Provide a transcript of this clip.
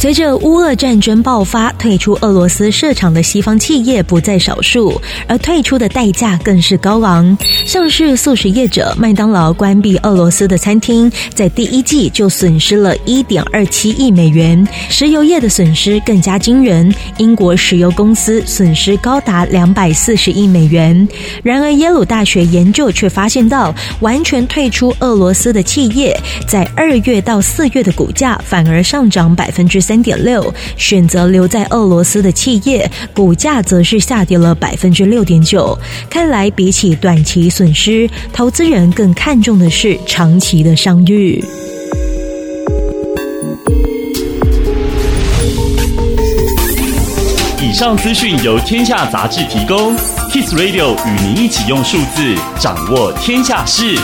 随着乌俄战争爆发，退出俄罗斯市场的西方企业不在少数，而退出的代价更是高昂。像是速食业者麦当劳关闭俄罗斯的餐厅，在第一季就损失了一点二七亿美元；石油业的损失更加惊人，英国石油公司损失高达两百四十亿美元。然而，耶鲁大学研究却发现到，完全退出俄罗斯的企业，在二月到四月的股价反而上涨百分之三点六，选择留在俄罗斯的企业股价则是下跌了百分之六点九。看来比起短期损失，投资人更看重的是长期的商誉。以上资讯由天下杂志提供，Kiss Radio 与您一起用数字掌握天下事。